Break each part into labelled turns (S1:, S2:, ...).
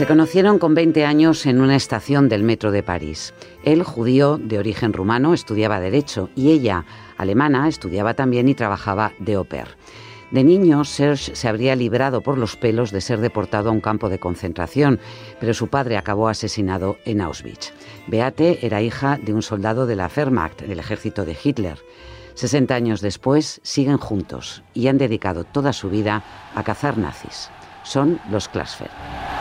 S1: Se conocieron con 20 años en una estación del metro de París. Él, judío de origen rumano, estudiaba Derecho y ella, alemana, estudiaba también y trabajaba de au pair. De niño, Serge se habría librado por los pelos de ser deportado a un campo de concentración, pero su padre acabó asesinado en Auschwitz. Beate era hija de un soldado de la Wehrmacht, del ejército de Hitler. 60 años después, siguen juntos y han dedicado toda su vida a cazar nazis. Son los Klasfeld.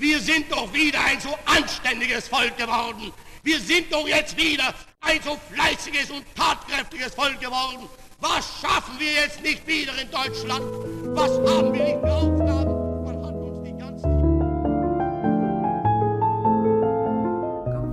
S2: Wir sind doch wieder ein so anständiges Volk geworden. Wir sind doch jetzt wieder ein so fleißiges und tatkräftiges Volk geworden. Was schaffen wir jetzt nicht wieder in Deutschland? Was haben wir nicht für Aufgaben?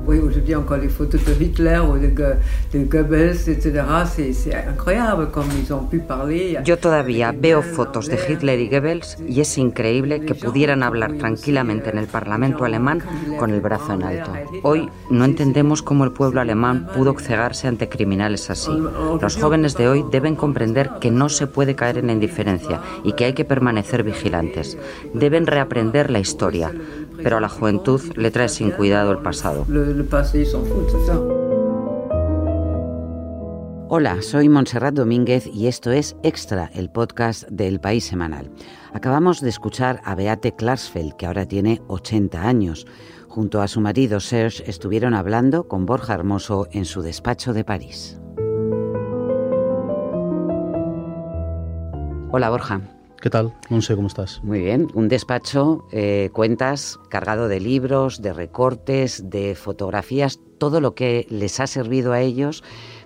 S3: Oui, aujourd'hui encore les photos de Hitler ou de, Go- de Goebbels, etc. C'est c'est incroyable comme ils ont pu parler.
S4: Yo todavía veo fotos de Hitler y Goebbels y es increíble que pudieran hablar tranquilamente en el Parlamento alemán con el brazo en alto. Hoy no entendemos cómo el pueblo alemán pudo cegarse ante criminales así. Los jóvenes de hoy deben comprender que no se puede caer en la indiferencia y que hay que permanecer vigilantes. Deben reaprender la historia, pero a la juventud le trae sin cuidado el pasado.
S1: Hola, soy Montserrat Domínguez y esto es Extra, el podcast del País Semanal. Acabamos de escuchar a Beate Klarsfeld, que ahora tiene 80 años. Junto a su marido Serge estuvieron hablando con Borja Hermoso en su despacho de París. Hola Borja.
S5: ¿Qué tal? Monse, ¿cómo estás?
S1: Muy bien, un despacho, eh, cuentas cargado de libros, de recortes, de fotografías, todo lo que les ha servido a ellos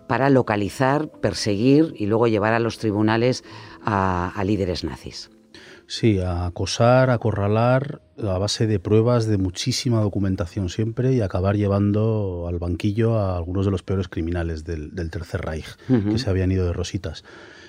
S1: para localizar, perseguir y luego llevar a los tribunales a, a líderes nazis.
S5: Sí, a acosar, acorralar a base de pruebas, de muchísima documentación siempre y acabar llevando al banquillo a algunos de los peores criminales del, del Tercer Reich
S1: Ujú.
S5: que se habían ido de rositas.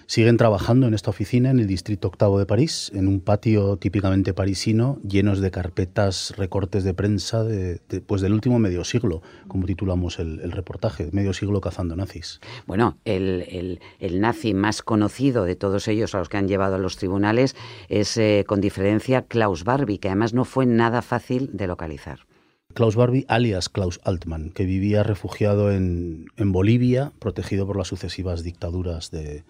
S5: Siguen trabajando en esta oficina en el distrito octavo de París, en un patio típicamente parisino, llenos de carpetas, recortes de prensa de, de, pues del último medio siglo, como titulamos el, el reportaje, medio siglo cazando nazis.
S1: Bueno, el, el- el nazi más conocido de todos ellos a los que han llevado a los tribunales es, eh, con diferencia, Klaus Barbie, que además no fue nada fácil de localizar.
S5: Klaus Barbie, alias Klaus Altmann, que vivía refugiado en, en Bolivia, protegido por las sucesivas dictaduras de,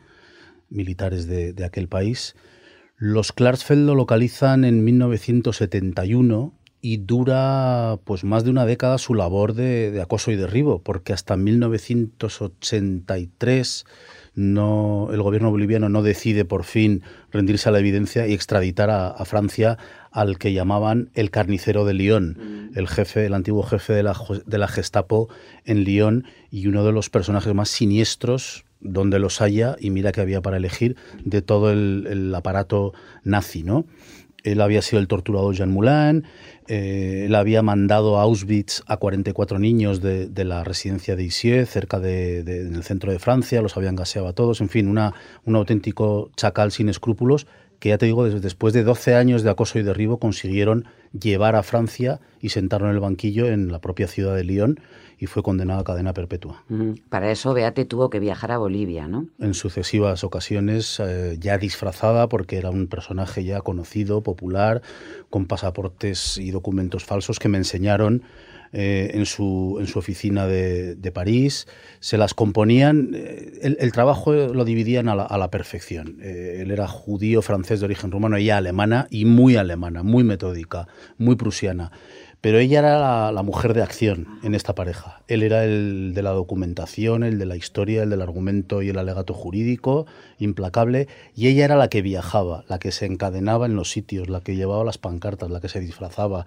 S5: militares de, de aquel país. Los Klarsfeld lo localizan en 1971 y dura pues más de una década su labor de, de acoso y derribo, porque hasta 1983 no, el gobierno boliviano no decide por fin rendirse a la evidencia y extraditar a, a Francia al que llamaban el carnicero de Lyon, el jefe, el antiguo jefe de la, de la Gestapo en Lyon y uno de los personajes más siniestros donde los haya, y mira que había para elegir, de todo el, aparato nazi, ¿no? Él había sido el torturador Jean Moulin, eh, él había mandado a Auschwitz a 44 niños de, de la residencia de Issy, cerca de, de, el centro de Francia, los habían gaseado a todos, en fin, una, un auténtico chacal sin escrúpulos que ya te digo, después de 12 años de acoso y derribo consiguieron llevar a Francia y sentarlo en el banquillo en la propia ciudad de Lyon y fue condenado a cadena perpetua.
S1: Para eso Beate tuvo que viajar a Bolivia, ¿no?
S5: En sucesivas ocasiones, eh, ya disfrazada porque era un personaje ya conocido, popular, con pasaportes y documentos falsos que me enseñaron eh, en, su, en su oficina de, de París. Se las componían, eh, el, trabajo lo dividían a la, a la perfección. Eh, él era judío, francés de origen rumano, ella alemana y muy alemana, muy metódica, muy prusiana. Pero ella era la, la, mujer de acción en esta pareja. Él era el de la documentación, el de la historia, el del argumento y el alegato jurídico, implacable. Y ella era la que viajaba, la que se encadenaba en los sitios, la que llevaba las pancartas, la que se disfrazaba,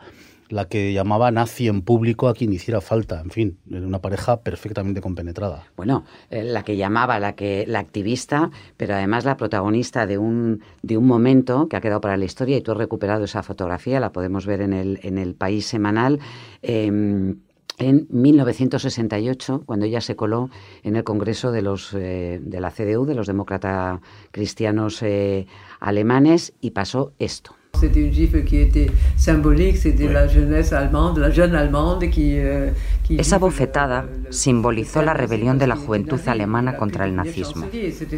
S5: la que llamaba nazi en público a quien hiciera falta. En fin, una pareja perfectamente compenetrada.
S1: Bueno, eh, la que llamaba, la que la activista, pero además la protagonista de un, de un momento que ha quedado para la historia y tú has recuperado esa fotografía, la podemos ver en el, en el País Semanal. Eh, en 1968, cuando ella se coló en el Congreso de, los, eh, de la CDU, de los demócratas cristianos eh, alemanes, y pasó esto.
S3: C'était une gifle qui était symbolique, c'était la jeunesse allemande, la jeune allemande qui, euh,
S4: Esa bofetada simbolizó la rebelión de la juventud alemana contra el nazismo.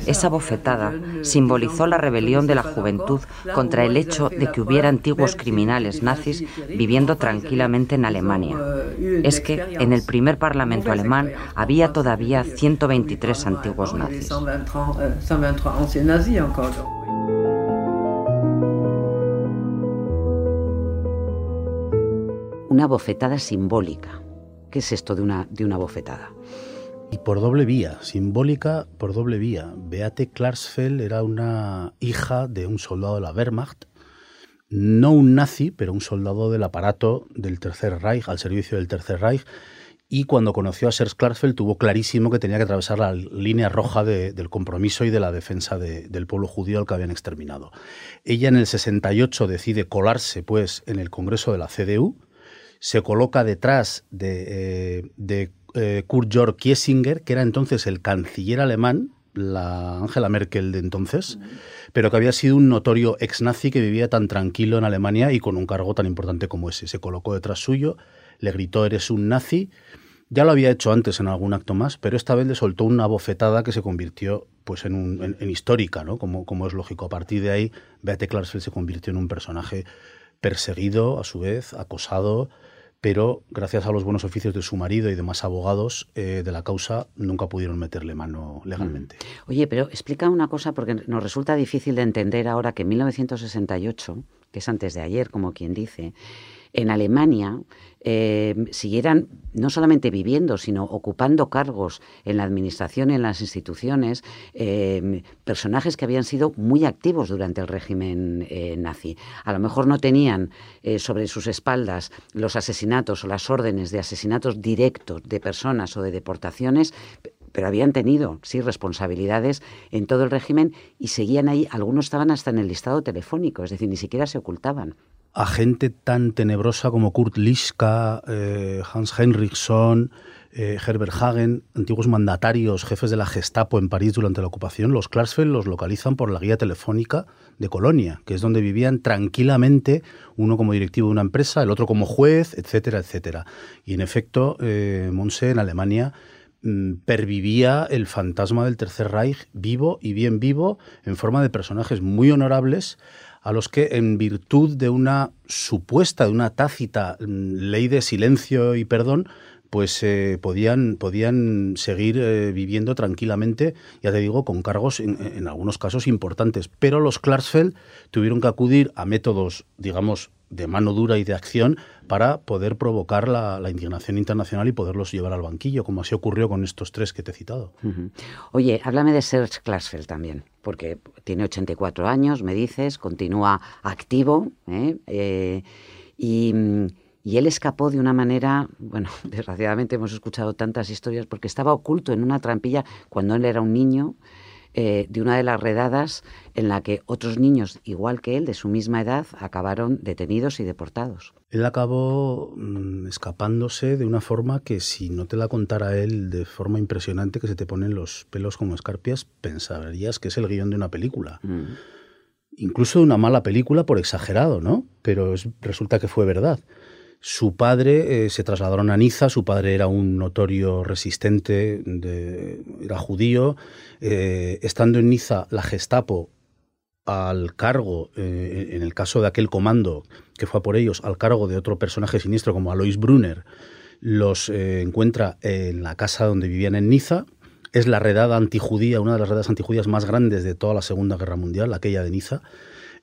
S4: Esa bofetada simbolizó la rebelión de la juventud contra el hecho de que hubiera antiguos criminales nazis viviendo tranquilamente en Alemania. Es que en el primer parlamento alemán había todavía 123 antiguos nazis.
S1: Una bofetada simbólica. ¿Qué es esto de una, de una bofetada?
S5: Y por doble vía, simbólica por doble vía. Beate Klarsfeld era una hija de un soldado de la Wehrmacht, no un nazi, pero un soldado del aparato del Tercer Reich, al servicio del Tercer Reich, y cuando conoció a Serge Klarsfeld tuvo clarísimo que tenía que atravesar la línea roja del compromiso y de la defensa del pueblo judío al que habían exterminado. Ella en el 68 decide colarse pues en el Congreso de la CDU, se coloca detrás de, eh, eh, Kurt Georg Kiesinger, que era entonces el canciller alemán, la Angela Merkel de entonces, pero que había sido un notorio ex-nazi que vivía tan tranquilo en Alemania y con un cargo tan importante como ese. Se colocó detrás suyo, le gritó eres un nazi. Ya lo había hecho antes en algún acto más, pero esta vez le soltó una bofetada que se convirtió pues en, un, en, histórica, ¿no? Como, como es lógico. A partir de ahí, Beate Klarsfeld se convirtió en un personaje perseguido, a su vez, acosado, pero gracias a los buenos oficios de su marido y demás abogados eh, de la causa nunca pudieron meterle mano legalmente.
S1: Mm. Oye, pero explica una cosa porque nos resulta difícil de entender ahora que en 1968, que es antes de ayer, como quien dice, en Alemania eh, siguieran no solamente viviendo, sino ocupando cargos en la administración y en las instituciones, eh, personajes que habían sido muy activos durante el régimen eh, nazi. A lo mejor no tenían sobre sus espaldas los asesinatos o las órdenes de asesinatos directos de personas o de deportaciones, pero habían tenido, sí, responsabilidades en todo el régimen y seguían ahí. Algunos estaban hasta en el listado telefónico, es decir, ni siquiera se ocultaban
S5: a gente tan tenebrosa como Kurt Lischka, eh, Hans Henriksson, eh, Herbert Hagen, antiguos mandatarios, jefes de la Gestapo en París durante la ocupación, los Klarsfeld los localizan por la guía telefónica de Colonia, que es donde vivían tranquilamente, uno como directivo de una empresa, el otro como juez, etcétera, etcétera. Y en efecto, eh, Monse en Alemania mm, pervivía el fantasma del Tercer Reich vivo y bien vivo en forma de personajes muy honorables a los que en virtud de una supuesta, de una tácita mm, ley de silencio y perdón, pues eh, podían, podían seguir eh, viviendo tranquilamente, ya te digo, con cargos en, algunos casos importantes. Pero los Klarsfeld tuvieron que acudir a métodos, digamos, de mano dura y de acción para poder provocar la, indignación internacional y poderlos llevar al banquillo, como así ocurrió con estos tres que te he citado.
S1: Oye, háblame de Serge Klarsfeld también, porque tiene 84 años, me dices, continúa activo, ¿eh? y y él escapó de una manera, bueno, desgraciadamente hemos escuchado tantas historias, porque estaba oculto en una trampilla cuando él era un niño, eh, de una de las redadas en la que otros niños, igual que él, de su misma edad, acabaron detenidos y deportados.
S5: Él acabó mm, escapándose de una forma que si no te la contara él de forma impresionante, que se te ponen los pelos como escarpias, pensarías que es el guion de una película. Mm. Incluso de una mala película por exagerado, ¿no? Pero resulta que fue verdad. Su padre eh, se trasladaron a Niza, su padre era un notorio resistente, era judío. Eh, estando en Niza, la Gestapo, al cargo, eh, en el caso de aquel comando que fue por ellos, al cargo de otro personaje siniestro como Alois Brunner, los encuentra en la casa donde vivían en Niza. Es la redada antijudía, una de las redadas antijudías más grandes de toda la Segunda Guerra Mundial, aquella de Niza.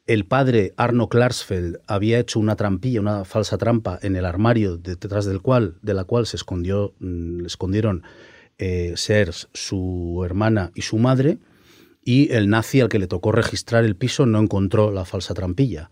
S5: El padre Arno Klarsfeld había hecho una trampilla, una falsa trampa en el armario detrás del cual, de la cual se escondió, mm, escondieron eh, Sers, su hermana y su madre, y el nazi al que le tocó registrar el piso no encontró la falsa trampilla.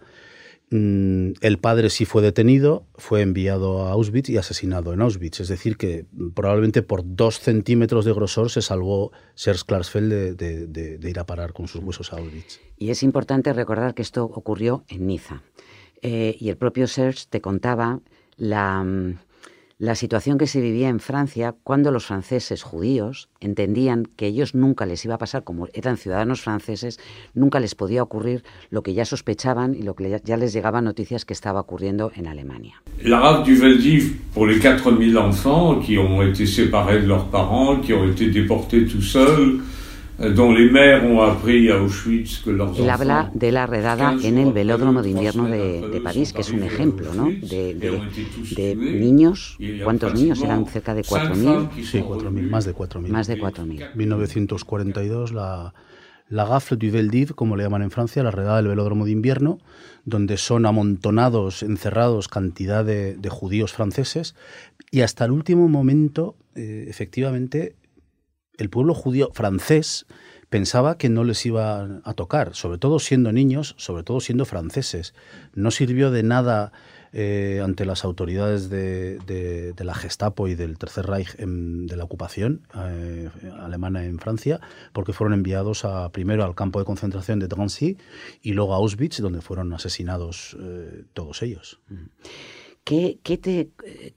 S5: Mm, el padre sí fue detenido, fue enviado a Auschwitz y asesinado en Auschwitz. Es decir, que probablemente por dos centímetros de grosor se salvó Serge Klarsfeld de, ir a parar con sus huesos a Auschwitz.
S1: Y es importante recordar que esto ocurrió en Niza. Eh, y el propio Serge te contaba la, la situación que se vivía en Francia cuando los franceses judíos entendían que ellos nunca les iba a pasar, como eran ciudadanos franceses, nunca les podía ocurrir lo que ya sospechaban y lo que ya les llegaban noticias que estaba ocurriendo en Alemania.
S6: La rafle du Veldiv pour les 4000 enfants qui ont été séparés de leurs parents, qui ont été déportés tout seuls.
S1: Él habla de la redada en el velódromo de invierno de, París, que es un ejemplo ¿no? de, niños. ¿Cuántos niños? Eran cerca de 4.000.
S5: Sí, 4.000, más de 4.000.
S1: Más de 4.000.
S5: 1942, la, la Gafle du Veldiv, como le llaman en Francia, la redada del velódromo de invierno, donde son amontonados, encerrados cantidad de, judíos franceses. Y hasta el último momento, eh, efectivamente, el pueblo judío francés pensaba que no les iba a tocar, sobre todo siendo niños, sobre todo siendo franceses. No sirvió de nada eh, ante las autoridades de, la Gestapo y del Tercer Reich de la ocupación eh, alemana en Francia, porque fueron enviados primero al campo de concentración de Drancy y luego a Auschwitz, donde fueron asesinados eh, todos ellos.
S1: ¿Qué, te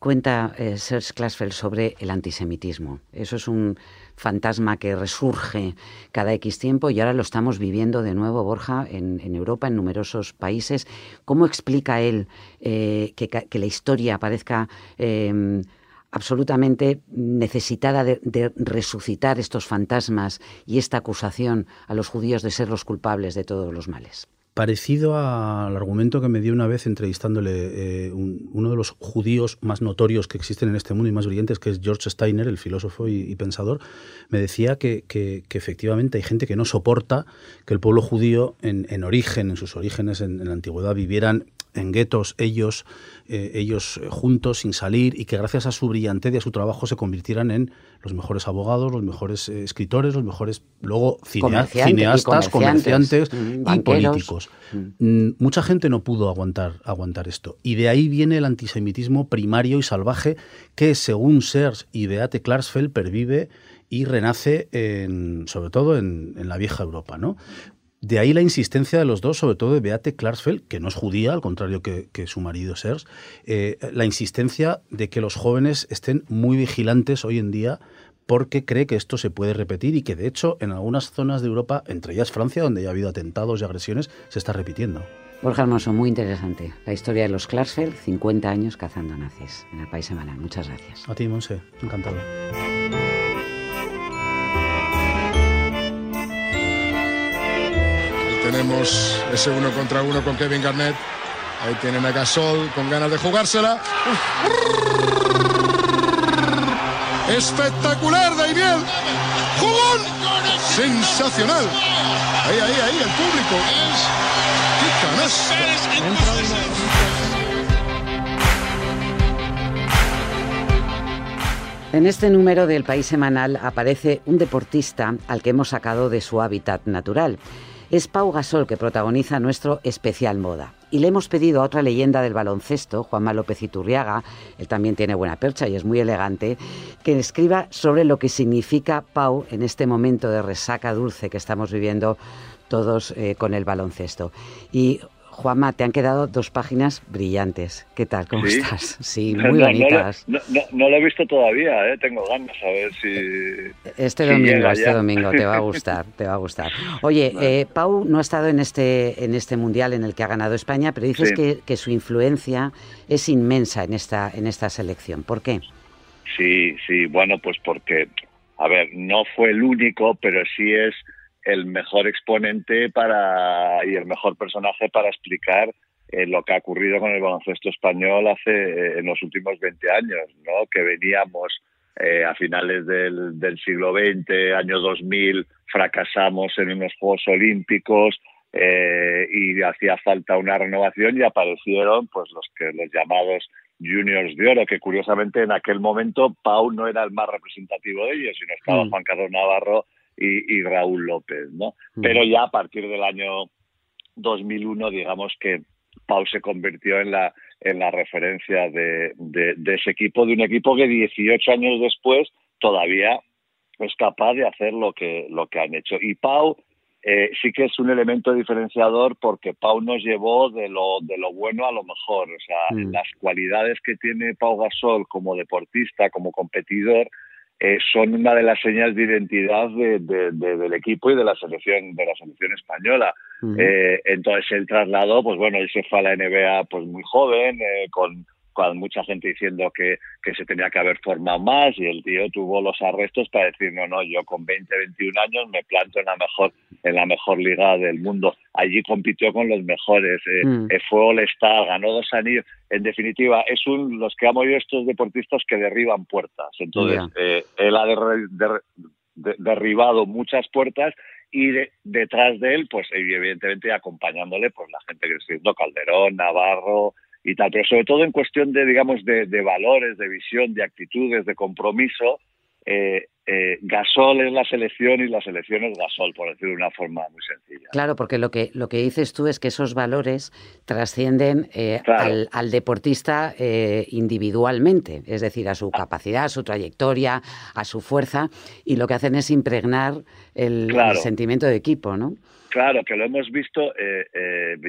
S1: cuenta Serge Klasfeld sobre el antisemitismo? Eso es un fantasma que resurge cada X tiempo y ahora lo estamos viviendo de nuevo, Borja, en, Europa, en numerosos países. ¿Cómo explica él eh, que, la historia parezca... Em, absolutamente necesitada de, resucitar estos fantasmas y esta acusación a los judíos de ser los culpables de todos los males
S5: parecido al argumento que me dio una vez entrevistándole eh, uno de los judíos más notorios que existen en este mundo y más brillantes, que es George Steiner, el filósofo y, pensador, me decía que, efectivamente hay gente que no soporta que el pueblo judío en, origen, en sus orígenes en, en la antigüedad, vivieran en guetos ellos, eh, ellos eh, juntos, sin salir, y que gracias a su brillantez y a su trabajo se convirtieran en los mejores abogados, los mejores eh, escritores, los mejores, luego cineastas, comerciantes, y, políticos. Mm. Mm, mucha gente no pudo aguantar, aguantar esto. Y de ahí viene el antisemitismo primario y salvaje que, según Serge y Beate Klarsfeld, pervive y renace en, sobre todo en, en, la vieja Europa, ¿no? De ahí la insistencia de los dos, sobre todo de Beate Klarsfeld, que no es judía, al contrario que, su marido Serge, eh, la insistencia de que los jóvenes estén muy vigilantes hoy en día porque cree que esto se puede repetir y que de hecho en algunas zonas de Europa, entre ellas Francia, donde ya ha habido atentados y agresiones, se está repitiendo.
S1: Borja Hermoso, muy interesante. La historia de los Klarsfeld, 50 años cazando nazis en el país semanal. Muchas gracias.
S5: A ti, Monse. Encantado.
S7: Tenemos ese uno contra uno con Kevin Garnett. Ahí tienen a Gasol con ganas de jugársela. Espectacular, Daimiel. ¡Jugón! Sensacional. Ahí, ahí, ahí, el público. ¡Qué canasta!
S1: En este número del País Semanal aparece un deportista al que hemos sacado de su hábitat natural. Es Pau Gasol que protagoniza nuestro especial moda. Y le hemos pedido a otra leyenda del baloncesto, Juanma López Iturriaga, él también tiene buena percha y es muy elegante, que escriba sobre lo que significa Pau en este momento de resaca dulce que estamos viviendo todos eh, con el baloncesto. Y Juanma, te han quedado dos páginas brillantes. ¿Qué tal? ¿Cómo estás? Sí, muy bonitas.
S8: No, lo he visto todavía, ¿eh? tengo ganas a ver si.
S1: Este domingo, este domingo, te va a gustar, te va a gustar. Oye, eh, Pau no ha estado en este, en este mundial en el que ha ganado España, pero dices que, que, su influencia es inmensa en esta, en esta selección. ¿Por qué?
S8: Sí, sí, bueno, pues porque, a ver, no fue el único, pero sí es el mejor exponente para y el mejor personaje para explicar eh, lo que ha ocurrido con el baloncesto español hace eh, en los últimos 20 años, ¿no? Que veníamos eh, a finales del, del, siglo XX, año 2000, fracasamos en unos Juegos Olímpicos y hacía falta una renovación y aparecieron pues los que los llamados juniors de oro, que curiosamente en aquel momento Pau no era el más representativo de ellos, sino estaba mm. Juan Carlos Navarro y, Raúl López, ¿no? Mm. Pero ya a partir del año 2001, digamos que Pau se convirtió en la, en la referencia de, de, ese equipo, de un equipo que 18 años después todavía es capaz de hacer lo que, lo que han hecho. Y Pau eh, sí que es un elemento diferenciador porque Pau nos llevó de lo, de lo bueno a lo mejor. O sea,
S1: Mm.
S8: las cualidades que tiene Pau Gasol como deportista, como competidor, eh, son una de las señas de identidad de- de- de- del equipo y de la selección de la selección española. Eh, entonces él trasladó, pues bueno, él se fue a la NBA pues muy joven, eh, con, con mucha gente diciendo que, que se tenía que haber formado más y el tío tuvo los arrestos para decir, no, no, yo con 20, 21 años me planto en la mejor en la mejor liga del mundo. Allí compitió con los mejores, eh,
S1: Mm.
S8: eh, fue All-Star, ganó dos anillos. En definitiva, es un los que amo yo estos deportistas que derriban puertas. Entonces, eh, él ha derri- der- de- derribado muchas puertas y de- detrás de él, pues evidentemente acompañándole, pues la gente que estoy diciendo, Calderón, Navarro y tal, pero sobre todo en cuestión de, digamos, de, de valores, de visión, de actitudes, de compromiso, eh, eh, Gasol es la selección y la selección es Gasol, por decirlo de una forma muy sencilla.
S1: Claro, porque lo que, lo que dices tú es que esos valores trascienden eh,
S8: Claro.
S1: al, al deportista eh, individualmente, es decir, a su capacidad, a su trayectoria, a su fuerza, y lo que hacen es impregnar el, sentimiento de equipo, ¿no?
S8: Claro, que lo hemos visto,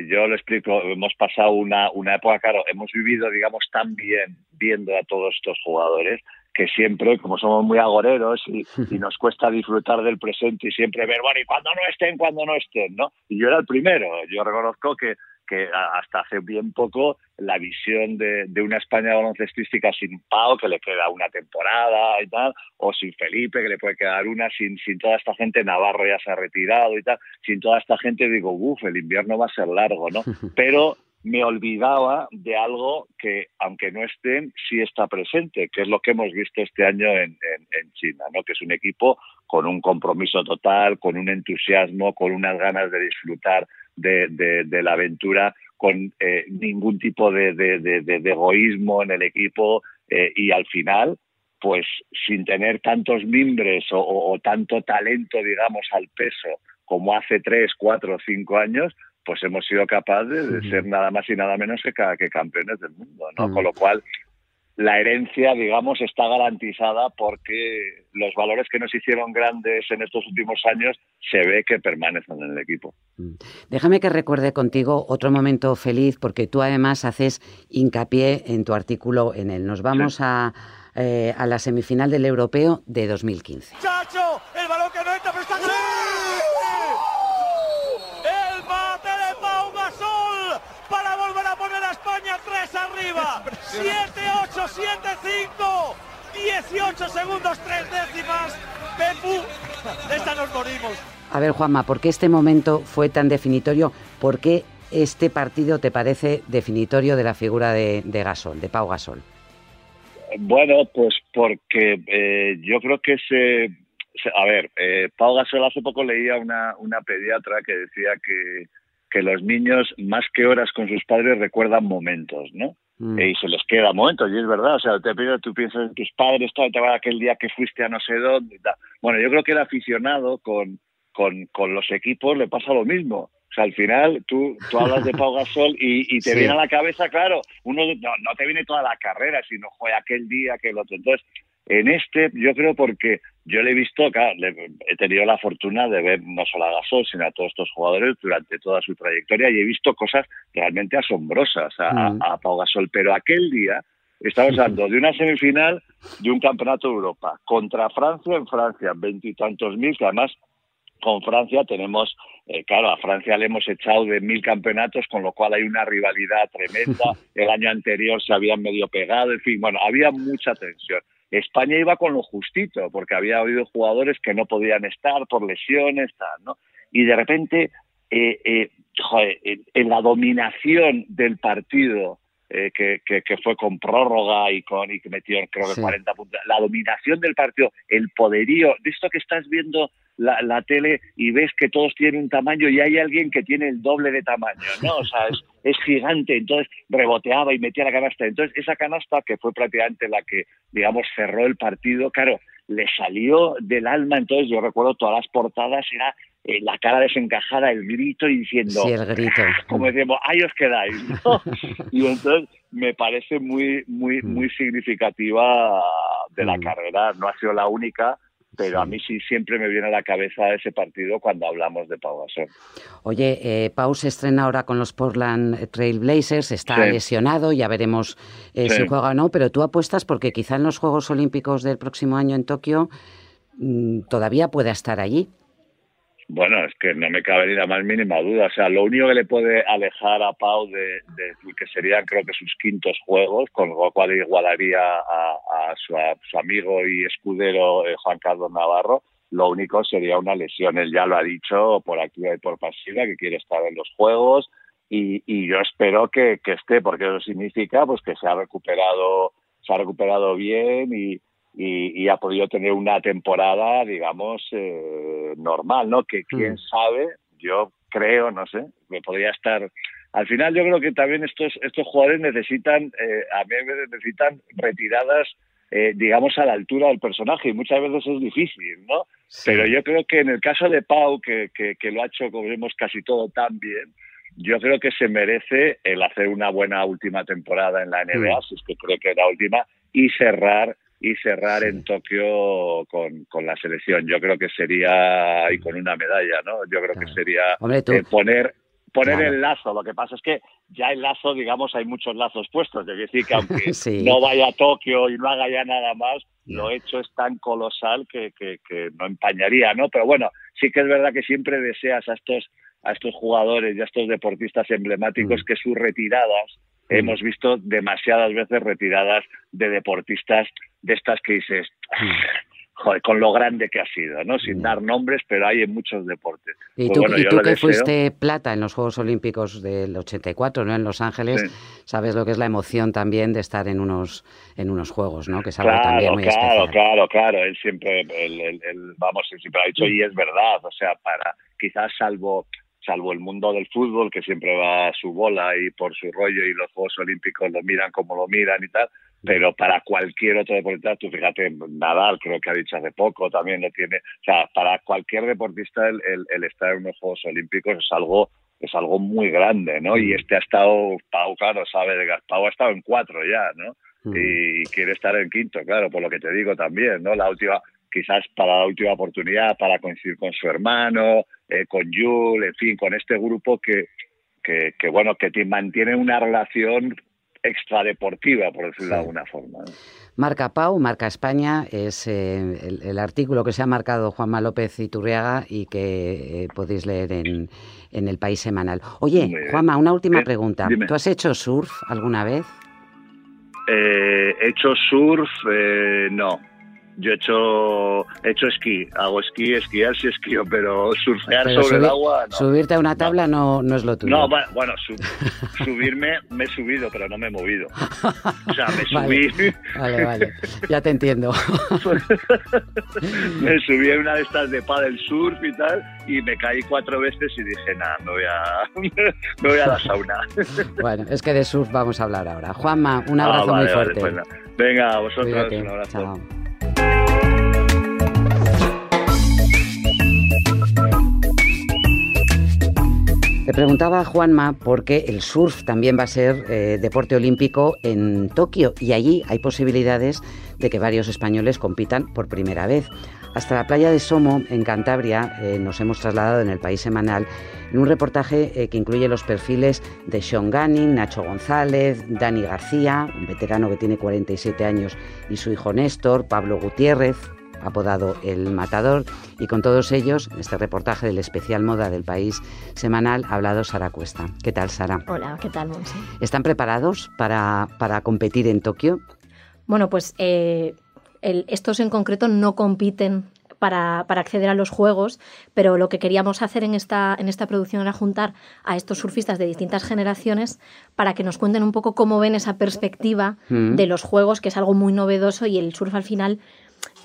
S8: yo lo explico, hemos pasado una, una época, claro, hemos vivido, digamos, tan bien viendo a todos estos jugadores que siempre, como somos muy agoreros y, y nos cuesta disfrutar del presente y siempre ver, bueno, y cuando no estén, cuando no estén, ¿no? Y yo era el primero, yo reconozco que, que hasta hace bien poco la visión de, de una España baloncestística sin Pau, que le queda una temporada y tal, o sin Felipe, que le puede quedar una, sin, sin toda esta gente, Navarro ya se ha retirado y tal, sin toda esta gente digo, uff, el invierno va a ser largo, ¿no? Pero me olvidaba de algo que, aunque no estén, sí está presente, que es lo que hemos visto este año en, en- China, ¿no? que es un equipo con un compromiso total, con un entusiasmo, con unas ganas de disfrutar de, de- la aventura, con eh, ningún tipo de, de- egoísmo en el equipo eh, y al final, pues sin tener tantos mimbres o, o- tanto talento, digamos, al peso como hace tres, cuatro cinco años, pues hemos sido capaces de ser nada más y nada menos que, ca- que campeones del mundo, ¿no?
S1: Mm.
S8: Con lo cual, la herencia, digamos, está garantizada porque los valores que nos hicieron grandes en estos últimos años se ve que permanecen en el equipo.
S1: Déjame que recuerde contigo otro momento feliz, porque tú además haces hincapié en tu artículo en él. Nos vamos a, eh, a la semifinal del europeo de 2015.
S2: Chacho, el balón que no entra, pero está El bate de Pau Gasol para volver a poner a España 3 arriba. 7-8, 7-5. 18 segundos, 3 décimas. Pepu, de esta nos morimos.
S1: A ver, Juanma, ¿por qué este momento fue tan definitorio? ¿Por qué este partido te parece definitorio de la figura de, de Gasol, de Pau Gasol?
S8: Bueno, pues porque eh, yo creo que se, se- a ver, eh, Pau Gasol hace poco leía una, una pediatra que decía que, que los niños más que horas con sus padres recuerdan momentos, ¿no?
S1: Mm.
S8: Eh, y se les queda momentos, y es verdad, o sea, te pido, tú piensas en tus padres, todo, te va aquel día que fuiste a no sé dónde tal. Bueno, yo creo que el aficionado con, con, con los equipos le pasa lo mismo. O sea, al final tú, tú hablas de Pau Gasol y, y te
S1: Sí.
S8: viene a la cabeza, claro, uno no, no te viene toda la carrera, sino fue aquel día, aquel otro. Entonces, en este, yo creo porque yo le he visto, claro, he tenido la fortuna de ver no solo a Gasol, sino a todos estos jugadores durante toda su trayectoria y he visto cosas realmente asombrosas a,
S1: Mm.
S8: a Pau Gasol. Pero aquel día estamos hablando de una semifinal de un campeonato de Europa contra Francia en Francia, veintitantos mil, que además con Francia tenemos, eh, claro, a Francia le hemos echado de mil campeonatos, con lo cual hay una rivalidad tremenda. El año anterior se habían medio pegado, en fin, bueno, había mucha tensión. España iba con lo justito, porque había habido jugadores que no podían estar por lesiones, tal, ¿no? Y de repente, eh, eh, joder, en, la dominación del partido, eh, que, que, que fue con prórroga y con y que metió creo que
S1: Sí.
S8: 40 puntos, la dominación del partido, el poderío, de esto que estás viendo la, la tele y ves que todos tienen un tamaño y hay alguien que tiene el doble de tamaño, ¿no? O sea, es, es gigante, entonces reboteaba y metía la canasta. Entonces, esa canasta, que fue prácticamente la que, digamos, cerró el partido, claro, le salió del alma. Entonces, yo recuerdo todas las portadas, era eh, la cara desencajada, el grito y diciendo,
S1: Sí, el grito.
S8: como decíamos, ahí os quedáis, ¿no? y entonces me parece muy, muy, muy significativa de la
S1: Mm.
S8: carrera. No ha sido la única, pero a mí sí siempre me viene a la cabeza ese partido cuando hablamos de Pau Gasol.
S1: Oye, eh, Pau se estrena ahora con los Portland Trail Blazers, está lesionado, ya veremos eh, si juega o no, pero tú apuestas porque quizá en los Juegos Olímpicos del próximo año en Tokio mm, todavía pueda estar allí.
S8: Bueno, es que no me cabe ni la más mínima duda. O sea, lo único que le puede alejar a Pau de, que serían, creo que sus quintos juegos, con lo cual igualaría a, su, amigo y escudero eh, Juan Carlos Navarro, lo único sería una lesión. Él ya lo ha dicho por activa y por pasiva, que quiere estar en los juegos. Y, yo espero que, que esté, porque eso significa pues que se ha recuperado, se ha recuperado bien y, y, ha podido tener una temporada, digamos, eh, normal, ¿no? Que quién mm. sabe, yo creo, no sé, me podría estar. Al final, yo creo que también estos estos jugadores necesitan, eh, a mí necesitan retiradas, eh, digamos, a la altura del personaje y muchas veces es difícil, ¿no? Pero yo creo que en el caso de Pau, que, que, lo ha hecho, como vemos, casi todo tan bien, yo creo que se merece el hacer una buena última temporada en la NBA, mm. si es que cree que es la última, y cerrar y cerrar en Tokio con, con, la selección. Yo creo que sería, y con una medalla, ¿no? Yo creo que sería eh, poner poner el lazo. Lo que pasa es que ya el lazo, digamos, hay muchos lazos puestos. Es decir, que aunque no vaya a Tokio y no haga ya nada más, lo hecho es tan colosal que, que, que, no empañaría, ¿no? Pero bueno, sí que es verdad que siempre deseas a estos, a estos jugadores y a estos deportistas emblemáticos mm. que sus retiradas Mm. hemos visto demasiadas veces retiradas de deportistas de estas que dices, mm. joder, con lo grande que ha sido, ¿no? Sin mm. dar nombres, pero hay en muchos deportes.
S1: Y pues tú, que fuiste plata en los Juegos Olímpicos del 84, ¿no? En Los Ángeles, sabes lo que es la emoción también de estar en unos en unos Juegos, ¿no? Que es algo
S8: claro,
S1: también muy
S8: claro,
S1: especial.
S8: Claro, claro, Él siempre, él, vamos, él siempre ha dicho, y es verdad, o sea, para quizás salvo salvo el mundo del fútbol, que siempre va a su bola y por su rollo y los Juegos Olímpicos lo miran como lo miran y tal, pero para cualquier otro deportista, tú fíjate, Nadal creo que ha dicho hace poco, también lo tiene, o sea, para cualquier deportista el, el, estar en unos Juegos Olímpicos es algo es algo muy grande, ¿no? Y este ha estado, Pau, claro, sabe de Pau ha estado en cuatro ya, ¿no? Mm. Y quiere estar en quinto, claro, por lo que te digo también, ¿no? La última, quizás para la última oportunidad, para coincidir con su hermano, eh, con Yul, en fin, con este grupo que, que, bueno, que te mantiene una relación extradeportiva, por decirlo de alguna forma.
S1: Marca Pau, Marca España, es eh, el, artículo que se ha marcado Juanma López Iturriaga y que eh, podéis leer en, en, el País Semanal. Oye, Juanma, una última pregunta. ¿Tú has hecho surf alguna vez?
S8: he hecho surf, no. Yo he hecho, he hecho esquí, hago esquí, esquiar sí esquío, pero surfear sobre el agua no.
S1: Subirte a una tabla no, no es lo tuyo.
S8: No, bueno, subirme me he subido, pero no me he movido. O sea, me subí...
S1: Vale, vale, ya te entiendo.
S8: me subí en una de estas de paddle surf y tal, y me caí cuatro veces y dije, nada, me voy a, me voy a la sauna.
S1: Bueno, es que de surf vamos a hablar ahora. Juanma, un ah, abrazo muy fuerte.
S8: Pues Venga, a vosotros un abrazo. Chao.
S1: Le preguntaba a Juanma por qué el surf también va a ser eh, deporte olímpico en Tokio y allí hay posibilidades de que varios españoles compitan por primera vez. Hasta la playa de Somo, en Cantabria, eh, nos hemos trasladado en el país semanal en un reportaje eh, que incluye los perfiles de Sean Gunning, Nacho González, Dani García, un veterano que tiene 47 años, y su hijo Néstor, Pablo Gutiérrez, apodado El Matador, y con todos ellos, en este reportaje del especial moda del país semanal, ha hablado Sara Cuesta. ¿Qué tal, Sara?
S9: Hola, ¿qué tal, Monse?
S1: ¿Están preparados para, para competir en Tokio?
S9: Bueno, pues eh, estos en concreto no compiten para, para, acceder a los juegos, pero lo que queríamos hacer en esta, en esta producción era juntar a estos surfistas de distintas generaciones para que nos cuenten un poco cómo ven esa perspectiva mm. de los juegos, que es algo muy novedoso y el surf al final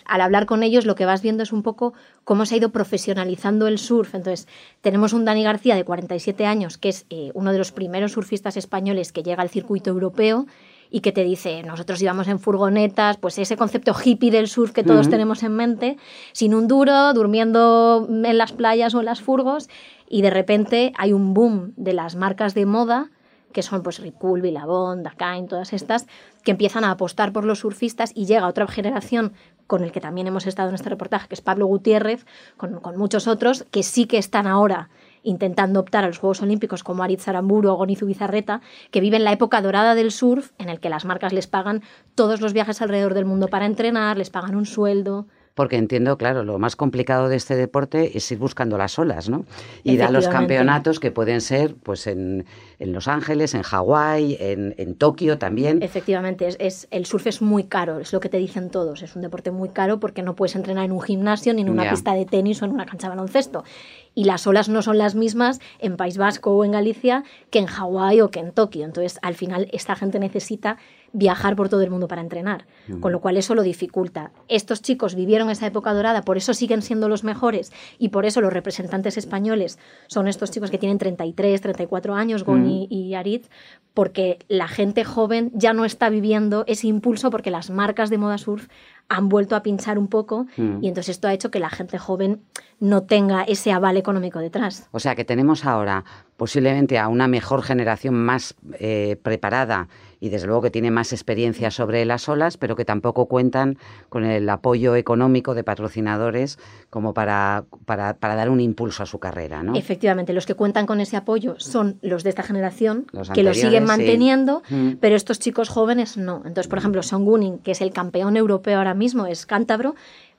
S9: al hablar con ellos lo que vas viendo es un poco cómo se ha ido profesionalizando el surf. Entonces, tenemos un Dani García de 47 años, que es eh, uno de los primeros surfistas españoles que llega al circuito europeo y que te dice, nosotros íbamos en furgonetas, pues ese concepto hippie del surf que todos tenemos en mente, sin un duro, durmiendo en las playas o en las furgos, y de repente hay un boom de las marcas de moda que son pues Ricul, Billabong, Dakain, todas estas, que empiezan a apostar por los surfistas y llega otra generación con el que también hemos estado en este reportaje, que es Pablo Gutiérrez, con, con muchos otros, que sí que están ahora intentando optar a los Juegos Olímpicos como Aritz Aramburu o Gonizu Bizarreta, que viven la época dorada del surf en el que las marcas les pagan todos los viajes alrededor del mundo para entrenar, les pagan un sueldo
S1: porque entiendo, claro, lo más complicado de este deporte es ir buscando las olas, ¿no? Ir a los campeonatos que pueden ser pues en, en Los Ángeles, en Hawái, en, en, Tokio también.
S9: Efectivamente, es, es, el surf es muy caro, es lo que te dicen todos, es un deporte muy caro porque no puedes entrenar en un gimnasio, ni en una pista de tenis o en una cancha de baloncesto. Y las olas no son las mismas en País Vasco o en Galicia que en Hawái o que en Tokio. Entonces, al final, esta gente necesita viajar por todo el mundo para entrenar, con lo cual eso lo dificulta. Estos chicos vivieron esa época dorada, por eso siguen siendo los mejores y por eso los representantes españoles son estos chicos que tienen 33, 34 años, Goni y Arid, porque la gente joven ya no está viviendo ese impulso porque las marcas de moda surf han vuelto a pinchar un poco y entonces esto ha hecho que la gente joven no tenga ese aval económico detrás.
S1: O sea que tenemos ahora posiblemente a una mejor generación más eh, preparada y desde luego que tiene más experiencia sobre las olas, pero que tampoco cuentan con el apoyo económico de patrocinadores como para, para, dar un impulso a su carrera. ¿no?
S9: Efectivamente, los que cuentan con ese apoyo son los de esta generación, que lo siguen manteniendo, mm. pero estos chicos jóvenes no. Entonces, por ejemplo, Son Gunning, que es el campeón europeo ahora mismo, es cántabro,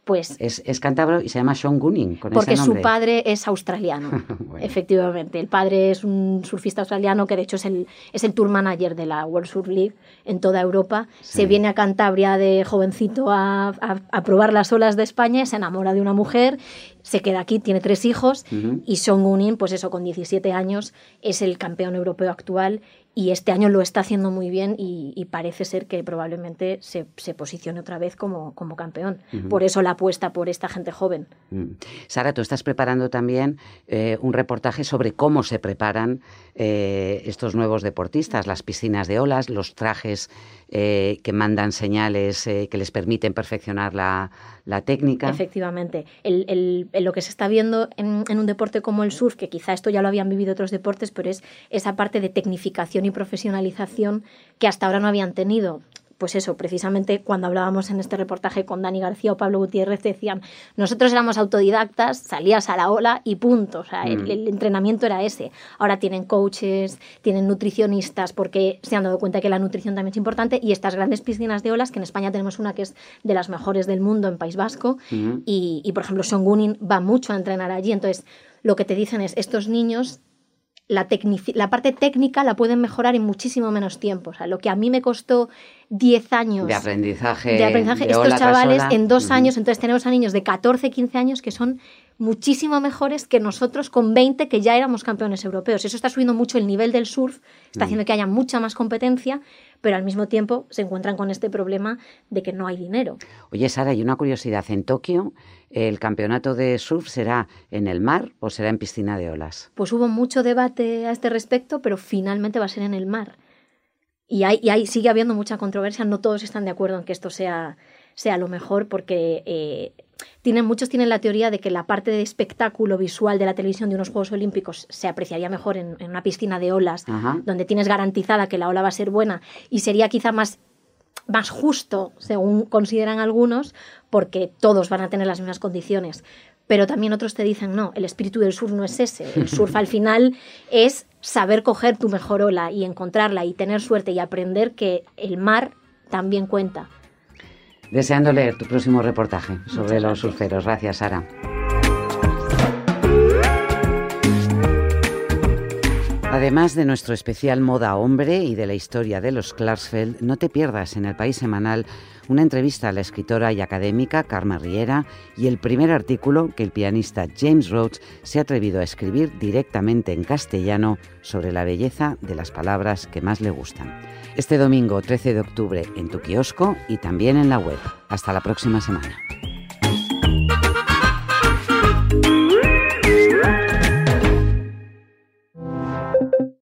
S9: pues
S1: es, es, cántabro y se llama Sean Gunning.
S9: porque su padre es australiano, efectivamente. El padre es un surfista australiano que de hecho es el, es el tour manager de la World Surf League en toda Europa. Se viene a Cantabria de jovencito a, a, probar las olas de España, se enamora de una mujer, se queda aquí, tiene tres hijos y Sean Gunning, pues eso, con 17 años es el campeón europeo actual y este año lo está haciendo muy bien y, parece ser que probablemente se, posicione otra vez como, como campeón. Por eso la apuesta por esta gente joven.
S1: Mm. Sara, tú estás preparando también eh, un reportaje sobre cómo se preparan eh, estos nuevos deportistas, las piscinas de olas, los trajes eh, que mandan señales que les permiten perfeccionar la, técnica.
S9: Efectivamente. El, lo que se está viendo en, en un deporte como el surf, que quizá esto ya lo habían vivido otros deportes, pero es esa parte de tecnificación y profesionalización que hasta ahora no habían tenido pues eso, precisamente cuando hablábamos en este reportaje con Dani García o Pablo Gutiérrez, decían, nosotros éramos autodidactas, salías a la ola y punto. O sea, el, mm. entrenamiento era ese. Ahora tienen coaches, tienen nutricionistas, porque se han dado cuenta que la nutrición también es importante, y estas grandes piscinas de olas, que en España tenemos una que es de las mejores del mundo en País Vasco, mm. y, y, por ejemplo, Sean Gunin va mucho a entrenar allí. Entonces, lo que te dicen es, estos niños la, la, parte técnica la pueden mejorar en muchísimo menos tiempo. O sea, lo que a mí me costó 10 años
S1: de aprendizaje,
S9: de aprendizaje estos chavales en dos años, entonces tenemos a niños de 14, 15 años que son muchísimo mejores que nosotros con 20 que ya éramos campeones europeos. Eso está subiendo mucho el nivel del surf, está mm. haciendo que haya mucha más competencia, pero al mismo tiempo se encuentran con este problema de que no hay dinero.
S1: Oye, Sara, hay una curiosidad. En Tokio, ¿el campeonato de surf será en el mar o será en piscina de olas?
S9: Pues hubo mucho debate a este respecto, pero finalmente va a ser en el mar. Y, hay, sigue habiendo mucha controversia, no todos están de acuerdo en que esto sea, sea lo mejor, porque eh, tienen, muchos tienen la teoría de que la parte de espectáculo visual de la televisión de unos Juegos Olímpicos se apreciaría mejor en, una piscina de olas, donde tienes garantizada que la ola va a ser buena y sería quizá más, más justo, según consideran algunos, porque todos van a tener las mismas condiciones. Pero también otros te dicen, no, el espíritu del surf no es ese. El surf al final es saber coger tu mejor ola y encontrarla y tener suerte y aprender que el mar también cuenta
S1: deseando leer tu próximo reportaje sobre los surferos. Gracias, Sara. Además de nuestro especial Moda Hombre y de la historia de los Klarsfeld, no te pierdas en el País Semanal una entrevista a la escritora y académica Karma Riera y el primer artículo que el pianista James Rhodes se ha atrevido a escribir directamente en castellano sobre la belleza de las palabras que más le gustan. Este domingo 13 de octubre en tu kiosco y también en la web. Hasta la próxima semana.